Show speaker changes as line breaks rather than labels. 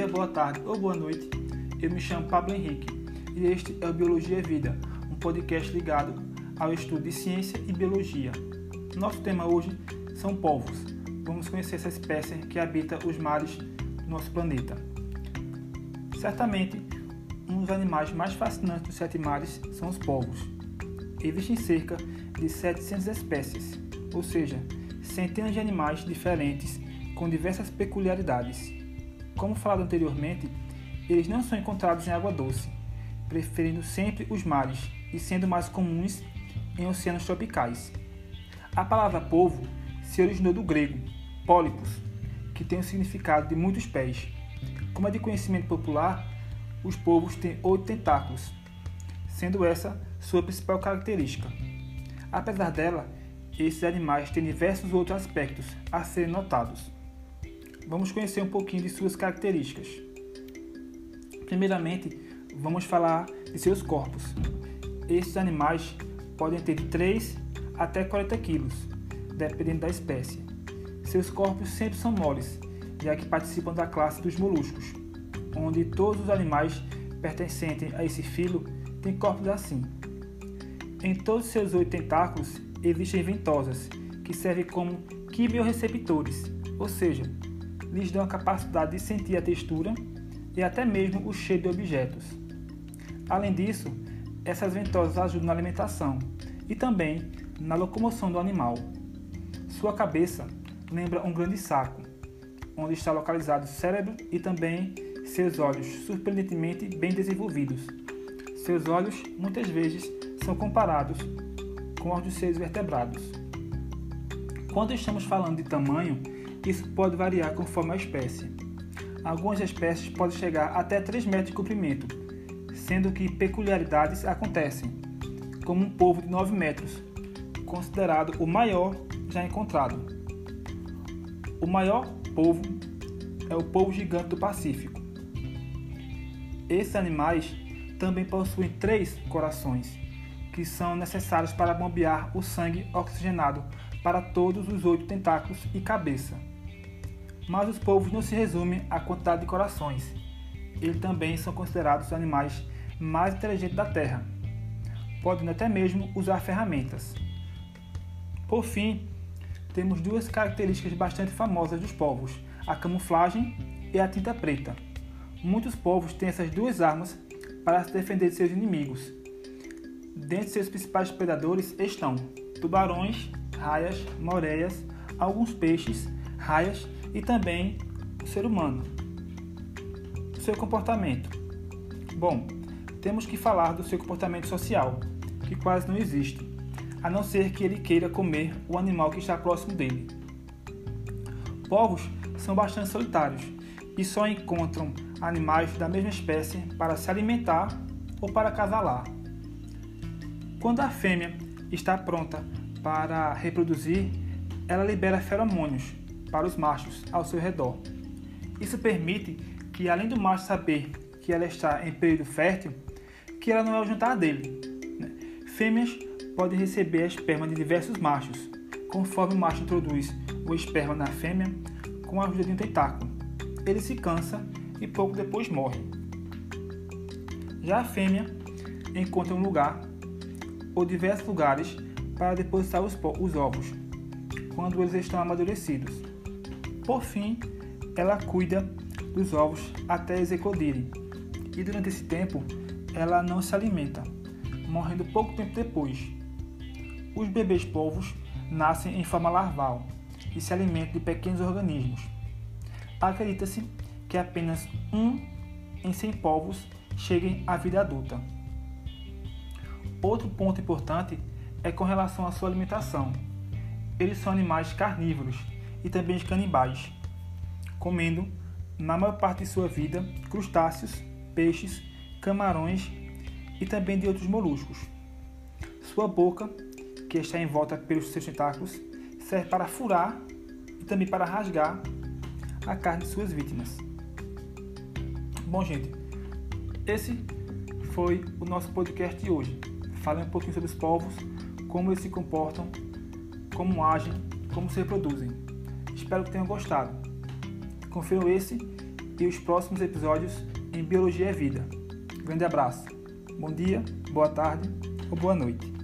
dia, boa tarde ou boa noite. Eu me chamo Pablo Henrique e este é o Biologia Vida, um podcast ligado ao estudo de ciência e biologia. Nosso tema hoje são povos. Vamos conhecer essa espécie que habita os mares do nosso planeta. Certamente, um dos animais mais fascinantes dos sete mares são os povos. Existem cerca de 700 espécies, ou seja, centenas de animais diferentes com diversas peculiaridades. Como falado anteriormente, eles não são encontrados em água doce, preferindo sempre os mares e sendo mais comuns em oceanos tropicais. A palavra polvo se originou do grego pólipos, que tem o significado de muitos pés. Como é de conhecimento popular, os polvos têm oito tentáculos, sendo essa sua principal característica. Apesar dela, esses animais têm diversos outros aspectos a serem notados. Vamos conhecer um pouquinho de suas características. Primeiramente, vamos falar de seus corpos. Esses animais podem ter de 3 até 40 quilos, dependendo da espécie. Seus corpos sempre são moles, já que participam da classe dos moluscos, onde todos os animais pertencentes a esse filo têm corpos assim. Em todos seus oito tentáculos existem ventosas, que servem como quimioreceptores, ou seja, lhes dão a capacidade de sentir a textura e até mesmo o cheiro de objetos. Além disso, essas ventosas ajudam na alimentação e também na locomoção do animal. Sua cabeça lembra um grande saco, onde está localizado o cérebro e também seus olhos surpreendentemente bem desenvolvidos. Seus olhos muitas vezes são comparados com os dos seres vertebrados. Quando estamos falando de tamanho, isso pode variar conforme a espécie. Algumas espécies podem chegar até 3 metros de comprimento, sendo que peculiaridades acontecem, como um polvo de 9 metros, considerado o maior já encontrado. O maior polvo é o polvo gigante do Pacífico. Esses animais também possuem três corações, que são necessários para bombear o sangue oxigenado para todos os oito tentáculos e cabeça. Mas os polvos não se resumem à quantidade de corações. Eles também são considerados os animais mais inteligentes da Terra, podendo até mesmo usar ferramentas. Por fim, temos duas características bastante famosas dos povos: a camuflagem e a tinta preta. Muitos povos têm essas duas armas para se defender de seus inimigos. Dentre seus principais predadores estão tubarões, raias, moreias, alguns peixes, raias e também o ser humano. Seu comportamento. Bom, temos que falar do seu comportamento social, que quase não existe, a não ser que ele queira comer o animal que está próximo dele. Povos são bastante solitários e só encontram animais da mesma espécie para se alimentar ou para acasalar. Quando a fêmea está pronta para reproduzir, ela libera feromônios para os machos ao seu redor. Isso permite que, além do macho saber que ela está em período fértil, que ela não é o jantar dele. Né? Fêmeas podem receber a esperma de diversos machos, conforme o macho introduz o esperma na fêmea com a ajuda de um tentáculo. Ele se cansa e pouco depois morre. Já a fêmea encontra um lugar ou diversos lugares para depositar os, os ovos, quando eles estão amadurecidos. Por fim, ela cuida dos ovos até eles eclodirem, e durante esse tempo ela não se alimenta, morrendo pouco tempo depois. Os bebês polvos nascem em forma larval e se alimentam de pequenos organismos. Acredita-se que apenas um em 100 povos cheguem à vida adulta. Outro ponto importante é com relação à sua alimentação. Eles são animais carnívoros e também canibais, comendo, na maior parte de sua vida, crustáceos, peixes, camarões e também de outros moluscos. Sua boca, que está em volta pelos seus tentáculos, serve para furar e também para rasgar a carne de suas vítimas. Bom, gente, esse foi o nosso podcast de hoje. Falei um pouquinho sobre os povos, como eles se comportam, como agem, como se reproduzem. Espero que tenham gostado. Confiram esse e os próximos episódios em Biologia é Vida. Grande abraço. Bom dia, boa tarde ou boa noite.